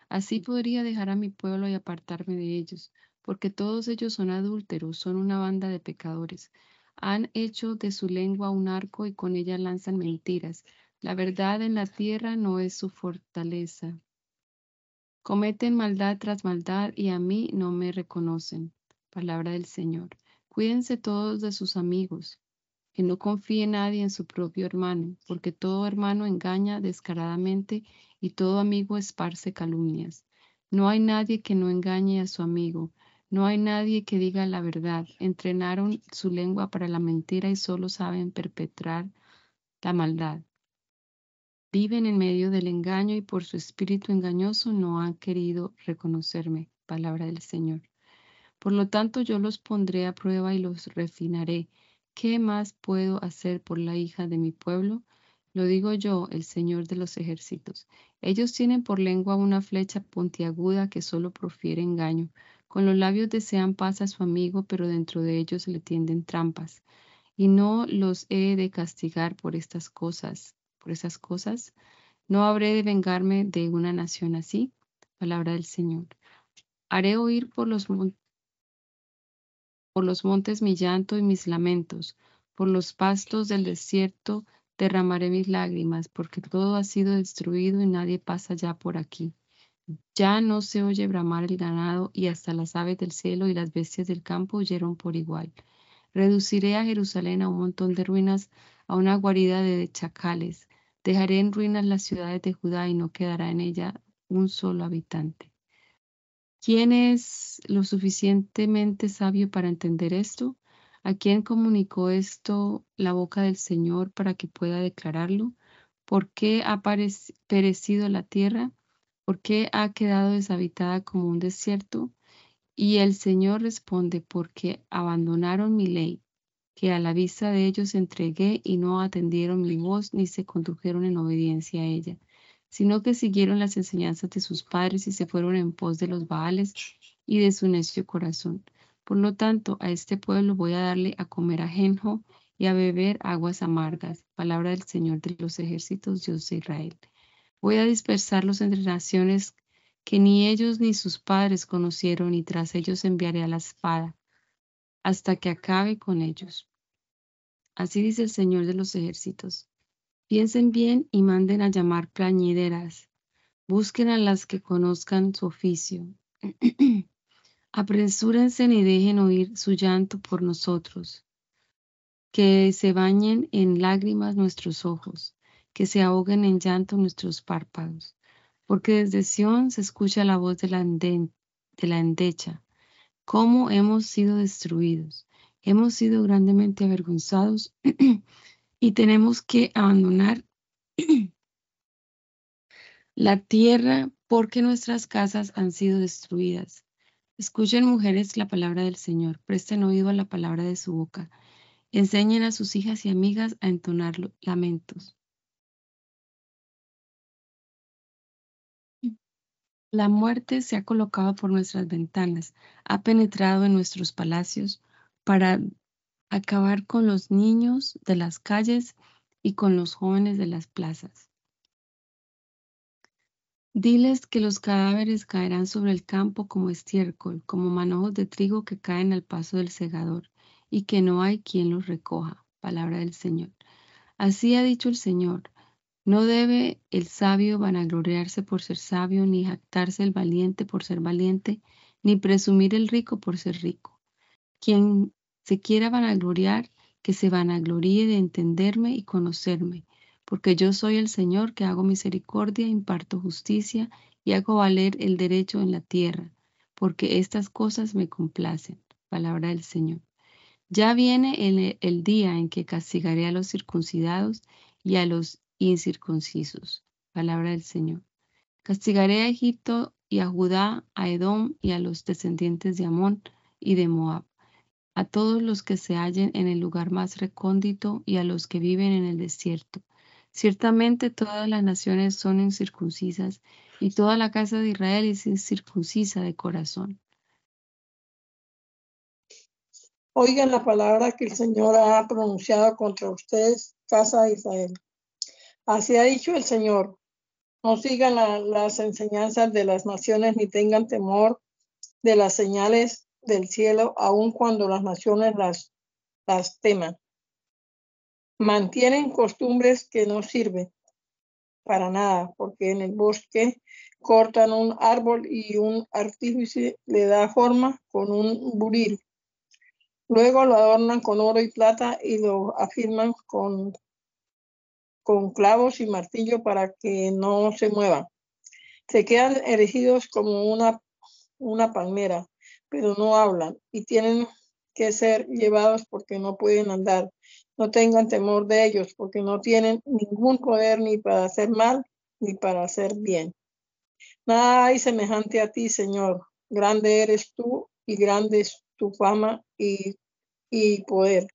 Speaker 2: Así podría dejar a mi pueblo y apartarme de ellos, porque todos ellos son adúlteros, son una banda de pecadores. Han hecho de su lengua un arco y con ella lanzan mentiras. La verdad en la tierra no es su fortaleza. Cometen maldad tras maldad y a mí no me reconocen. Palabra del Señor. Cuídense todos de sus amigos que no confíe nadie en su propio hermano, porque todo hermano engaña descaradamente y todo amigo esparce calumnias. No hay nadie que no engañe a su amigo, no hay nadie que diga la verdad. Entrenaron su lengua para la mentira y solo saben perpetrar la maldad. Viven en medio del engaño y por su espíritu engañoso no han querido reconocerme. Palabra del Señor. Por lo tanto, yo los pondré a prueba y los refinaré ¿Qué más puedo hacer por la hija de mi pueblo? Lo digo yo, el Señor de los ejércitos. Ellos tienen por lengua una flecha puntiaguda que solo profiere engaño. Con los labios desean paz a su amigo, pero dentro de ellos le tienden trampas. Y no los he de castigar por estas cosas. Por esas cosas, no habré de vengarme de una nación así. Palabra del Señor. Haré oír por los por los montes mi llanto y mis lamentos, por los pastos del desierto derramaré mis lágrimas, porque todo ha sido destruido y nadie pasa ya por aquí. Ya no se oye bramar el ganado y hasta las aves del cielo y las bestias del campo huyeron por igual. Reduciré a Jerusalén a un montón de ruinas, a una guarida de chacales. Dejaré en ruinas las ciudades de Judá y no quedará en ella un solo habitante. ¿Quién es lo suficientemente sabio para entender esto? ¿A quién comunicó esto la boca del Señor para que pueda declararlo? ¿Por qué ha perecido la tierra? ¿Por qué ha quedado deshabitada como un desierto? Y el Señor responde, porque abandonaron mi ley, que a la vista de ellos entregué y no atendieron mi voz ni se condujeron en obediencia a ella sino que siguieron las enseñanzas de sus padres y se fueron en pos de los Baales y de su necio corazón. Por lo tanto, a este pueblo voy a darle a comer ajenjo y a beber aguas amargas. Palabra del Señor de los ejércitos, Dios de Israel. Voy a dispersarlos entre naciones que ni ellos ni sus padres conocieron, y tras ellos enviaré a la espada, hasta que acabe con ellos. Así dice el Señor de los ejércitos. Piensen bien y manden a llamar plañideras. Busquen a las que conozcan su oficio. Apresúrense y dejen oír su llanto por nosotros. Que se bañen en lágrimas nuestros ojos, que se ahoguen en llanto nuestros párpados. Porque desde Sión se escucha la voz de la, de la endecha. Cómo hemos sido destruidos. Hemos sido grandemente avergonzados y tenemos que abandonar la tierra porque nuestras casas han sido destruidas. Escuchen mujeres la palabra del Señor, presten oído a la palabra de su boca, enseñen a sus hijas y amigas a entonar lamentos. La muerte se ha colocado por nuestras ventanas, ha penetrado en nuestros palacios para acabar con los niños de las calles y con los jóvenes de las plazas. Diles que los cadáveres caerán sobre el campo como estiércol, como manojos de trigo que caen al paso del segador, y que no hay quien los recoja. Palabra del Señor. Así ha dicho el Señor. No debe el sabio vanagloriarse por ser sabio, ni jactarse el valiente por ser valiente, ni presumir el rico por ser rico. Quien se quiera vanagloriar, que se vanagloríe de entenderme y conocerme, porque yo soy el Señor que hago misericordia, imparto justicia y hago valer el derecho en la tierra, porque estas cosas me complacen. Palabra del Señor. Ya viene el, el día en que castigaré a los circuncidados y a los incircuncisos. Palabra del Señor. Castigaré a Egipto y a Judá, a Edom y a los descendientes de Amón y de Moab, a todos los que se hallen en el lugar más recóndito y a los que viven en el desierto Ciertamente todas las naciones son incircuncisas y toda la casa de Israel es incircuncisa de corazón.
Speaker 3: Oigan la palabra que el Señor ha pronunciado contra ustedes, casa de Israel. Así ha dicho el Señor. No sigan las enseñanzas de las naciones ni tengan temor de las señales del cielo, aun cuando las naciones las, teman mantienen costumbres que no sirven para nada, porque en el bosque cortan un árbol y un artífice le da forma con un buril. Luego lo adornan con oro y plata y lo afirman con, con clavos y martillo para que no se mueva. Se quedan erigidos como una, una palmera, pero no hablan y tienen que ser llevados porque no pueden andar no tengan temor de ellos, porque no tienen ningún poder ni para hacer mal ni para hacer bien. Nada hay semejante a ti, Señor. Grande eres tú y grande es tu fama y, y poder.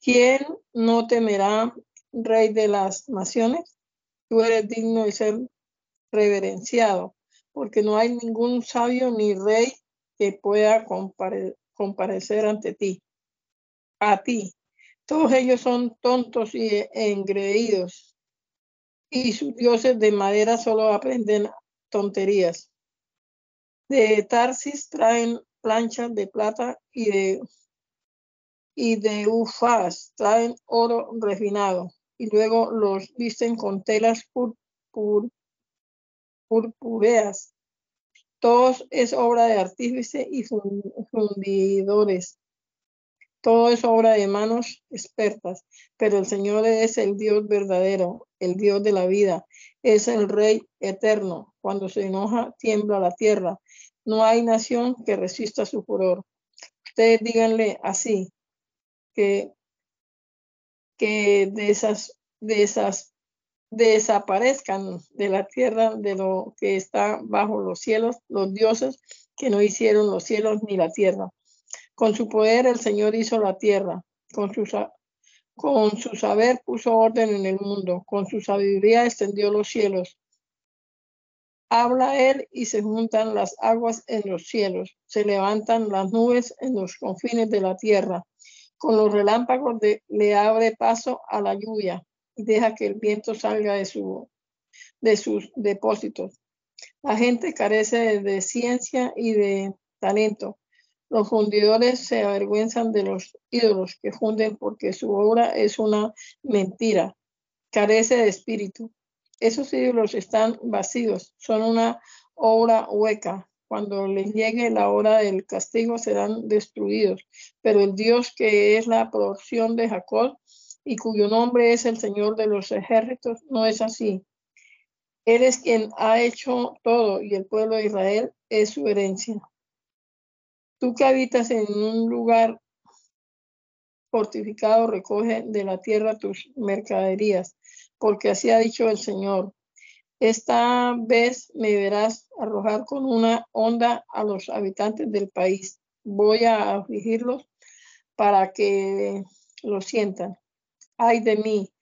Speaker 3: ¿Quién no temerá, Rey de las naciones? Tú eres digno de ser reverenciado, porque no hay ningún sabio ni rey que pueda comparecer ante ti. A ti, todos ellos son tontos y engreídos, y sus dioses de madera solo aprenden tonterías. De Tarsis traen planchas de plata y de, y de ufas traen oro refinado, y luego los visten con telas purpureas. Todos es obra de artífice y fundidores todo es obra de manos expertas, pero el Señor es el Dios verdadero, el Dios de la vida, es el Rey eterno. Cuando se enoja, tiembla la tierra. No hay nación que resista su furor. Ustedes díganle así, que, que de esas, de esas desaparezcan de la tierra de lo que está bajo los cielos, los dioses que no hicieron los cielos ni la tierra con su poder el Señor hizo la tierra, con su, con su saber puso orden en el mundo, con su sabiduría extendió los cielos. Habla él y se juntan las aguas en los cielos, se levantan las nubes en los confines de la tierra. Con los relámpagos le abre paso a la lluvia y deja que el viento salga de, su, de sus depósitos. La gente carece de ciencia y de talento. Los fundidores se avergüenzan de los ídolos que funden porque su obra es una mentira, carece de espíritu. Esos ídolos están vacíos, son una obra hueca. Cuando les llegue la hora del castigo serán destruidos. Pero el Dios que es la porción de Jacob y cuyo nombre es el Señor de los ejércitos, no es así. Él es quien ha hecho todo y el pueblo de Israel es su herencia. Tú que habitas en un lugar fortificado, recoge de la tierra tus mercaderías, porque así ha dicho el Señor. Esta vez me verás arrojar con una onda a los habitantes del país. Voy a afligirlos para que lo sientan. Ay de mí,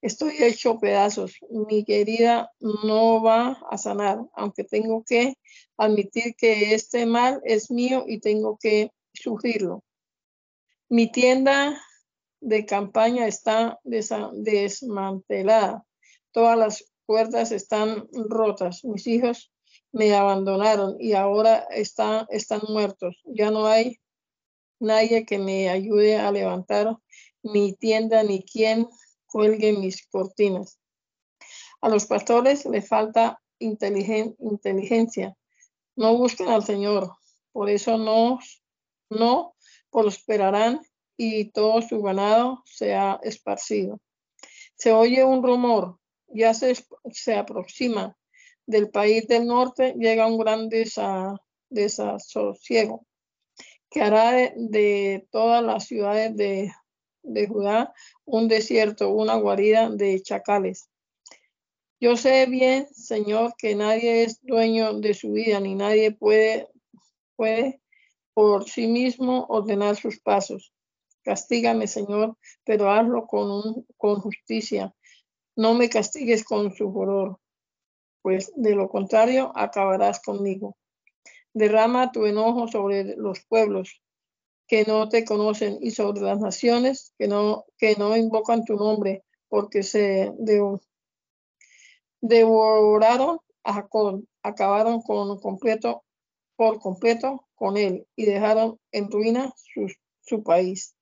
Speaker 3: estoy hecho pedazos. Mi querida no va a sanar, aunque tengo que admitir que este mal es mío y tengo que sufrirlo. Mi tienda de campaña está desmantelada. Todas las cuerdas están rotas. Mis hijos me abandonaron y ahora están, están muertos. Ya no hay nadie que me ayude a levantar mi tienda ni quien cuelgue mis cortinas. A los pastores les falta inteligencia. No buscan al Señor. Por eso no, no prosperarán y todo su ganado se ha esparcido. Se oye un rumor, ya se, se aproxima. Del país del norte llega un gran desasosiego que hará de, todas las ciudades de, de Judá un desierto, una guarida de chacales. Yo sé bien, Señor, que nadie es dueño de su vida, ni nadie puede, puede por sí mismo ordenar sus pasos. Castígame, Señor, pero hazlo con, con justicia. No me castigues con su furor, pues de lo contrario acabarás conmigo. Derrama tu enojo sobre los pueblos que no te conocen y sobre las naciones que no, que no invocan tu nombre, porque se devoraron a Jacob, acabaron con completo, por completo con él y dejaron en ruina su, su país.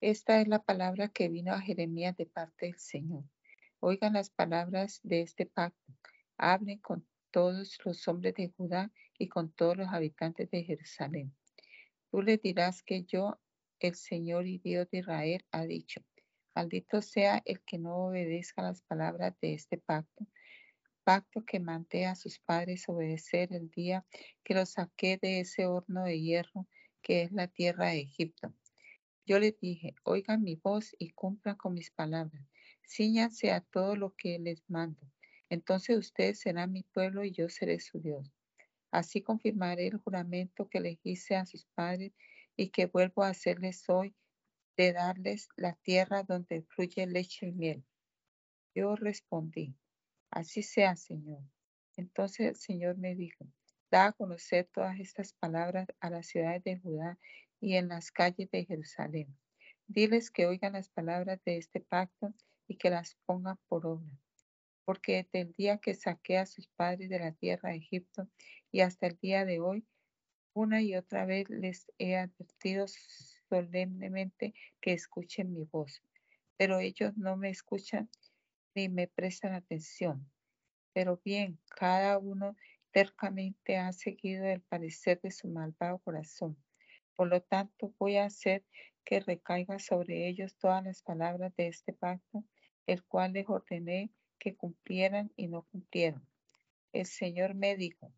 Speaker 4: Esta es la palabra que vino a Jeremías de parte del Señor. Oigan las palabras de este pacto. Hablen con todos los hombres de Judá y con todos los habitantes de Jerusalén. Tú le dirás que yo, el Señor y Dios de Israel, ha dicho, maldito sea el que no obedezca las palabras de este pacto, pacto que mandé a sus padres obedecer el día que los saqué de ese horno de hierro que es la tierra de Egipto yo les dije, oigan mi voz y cumplan con mis palabras. Cíñanse a todo lo que les mando. Entonces ustedes serán mi pueblo y yo seré su Dios. Así confirmaré el juramento que les hice a sus padres y que vuelvo a hacerles hoy de darles la tierra donde fluye leche y miel. Yo respondí, así sea, Señor. Entonces el Señor me dijo, da a conocer todas estas palabras a las ciudades de Judá y en las calles de Jerusalén. Diles que oigan las palabras de este pacto y que las pongan por obra. Porque desde el día que saqué a sus padres de la tierra de Egipto y hasta el día de hoy, una y otra vez les he advertido solemnemente que escuchen mi voz. Pero ellos no me escuchan ni me prestan atención. Pero bien, cada uno tercamente ha seguido el parecer de su malvado corazón por lo tanto, voy a hacer que recaiga sobre ellos todas las palabras de este pacto, el cual les ordené que cumplieran y no cumplieron. El Señor me dijo,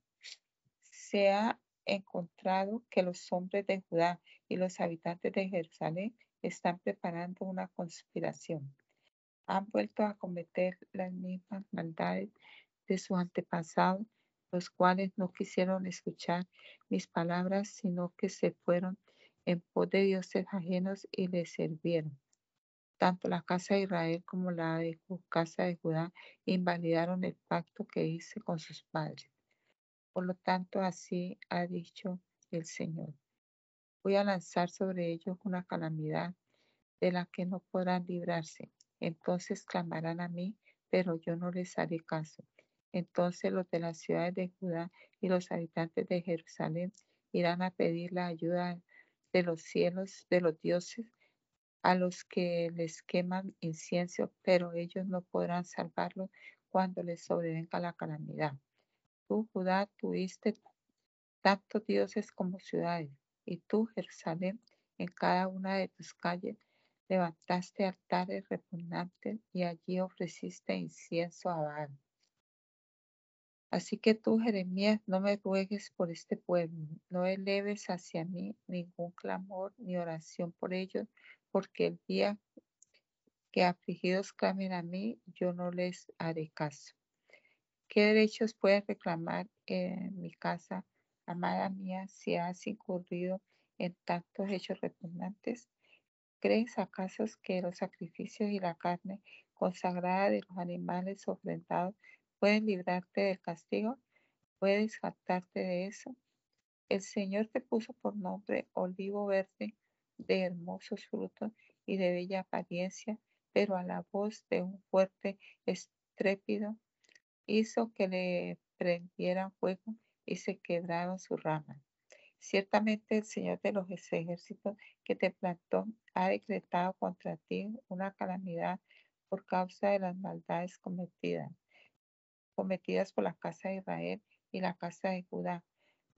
Speaker 4: se ha encontrado que los hombres de Judá y los habitantes de Jerusalén están preparando una conspiración. Han vuelto a cometer las mismas maldades de su antepasado los cuales no quisieron escuchar mis palabras, sino que se fueron en pos de dioses ajenos y les sirvieron. Tanto la casa de Israel como la de casa de Judá invalidaron el pacto que hice con sus padres. Por lo tanto, así ha dicho el Señor. Voy a lanzar sobre ellos una calamidad de la que no podrán librarse. Entonces clamarán a mí, pero yo no les haré caso. Entonces los de las ciudades de Judá y los habitantes de Jerusalén irán a pedir la ayuda de los cielos, de los dioses, a los que les queman incienso, pero ellos no podrán salvarlo cuando les sobrevenga la calamidad. Tú, Judá, tuviste tantos dioses como ciudades, y tú, Jerusalén, en cada una de tus calles levantaste altares repugnantes y allí ofreciste incienso a Baal. Así que tú, Jeremías, no me ruegues por este pueblo, no eleves hacia mí ningún clamor ni oración por ellos, porque el día que afligidos clamen a mí, yo no les haré caso. ¿Qué derechos puedes reclamar en mi casa, amada mía, si has incurrido en tantos hechos repugnantes? ¿Crees acaso que los sacrificios y la carne consagrada de los animales ofrendados pueden librarte del castigo? ¿Puedes jactarte de eso? El Señor te puso por nombre olivo verde de hermosos frutos y de bella apariencia, pero a la voz de un fuerte estrépido hizo que le prendieran fuego y se quebraron sus ramas. Ciertamente el Señor de los ejércitos que te plantó ha decretado contra ti una calamidad por causa de las maldades cometidas cometidas por la casa de Israel y la casa de Judá,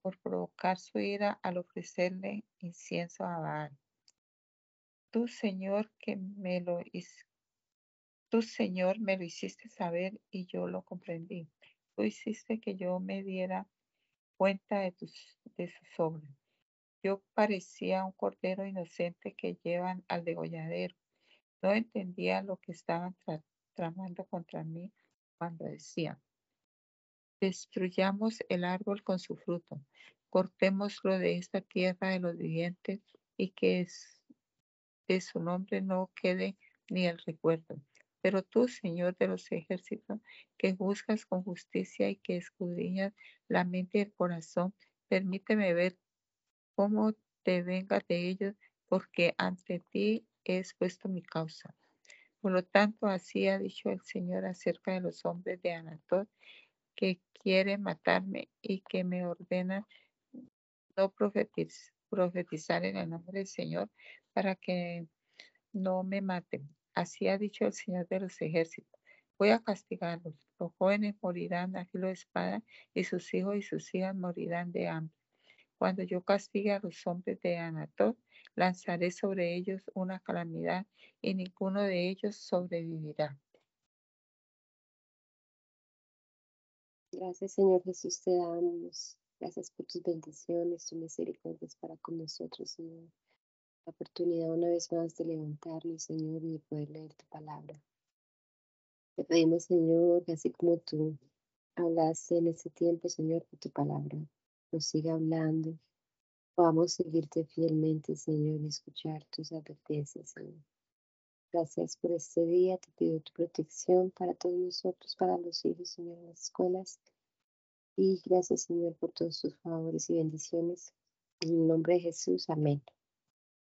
Speaker 4: por provocar su ira al ofrecerle incienso a Baal. Tú, Señor, que me lo tú, Señor, me lo hiciste saber y yo lo comprendí. Tú hiciste que yo me diera cuenta de, tus, de sus obras. Yo parecía un cordero inocente que llevan al degolladero. No entendía lo que estaban tramando contra mí cuando decían, Destruyamos el árbol con su fruto, cortémoslo de esta tierra de los vivientes y que de su nombre no quede ni el recuerdo. Pero tú, Señor de los ejércitos, que juzgas con justicia y que escudriñas la mente y el corazón, permíteme ver cómo te venga de ellos, porque ante ti he expuesto mi causa. Por lo tanto, así ha dicho el Señor acerca de los hombres de Anatot que quiere matarme y que me ordena no profetizar en el nombre del Señor para que no me maten. Así ha dicho el Señor de los ejércitos. Voy a castigarlos. Los jóvenes morirán a filo de espada y sus hijos y sus hijas morirán de hambre. Cuando yo castigue a los hombres de Anatot, lanzaré sobre ellos una calamidad y ninguno de ellos sobrevivirá.
Speaker 5: Gracias, Señor Jesús, te damos. Gracias por tus bendiciones, tus misericordias para con nosotros, Señor. La oportunidad una vez más de levantarnos, Señor, y de poder leer tu palabra. Te pedimos, Señor, que así como tú hablaste en este tiempo, Señor, que tu palabra nos siga hablando. Podamos seguirte fielmente, Señor, y escuchar tus advertencias, Señor. Gracias por este día. Te pido tu protección para todos nosotros, para los hijos, Señor, en las escuelas. Y gracias, Señor, por todos tus favores y bendiciones. En el nombre de Jesús, amén.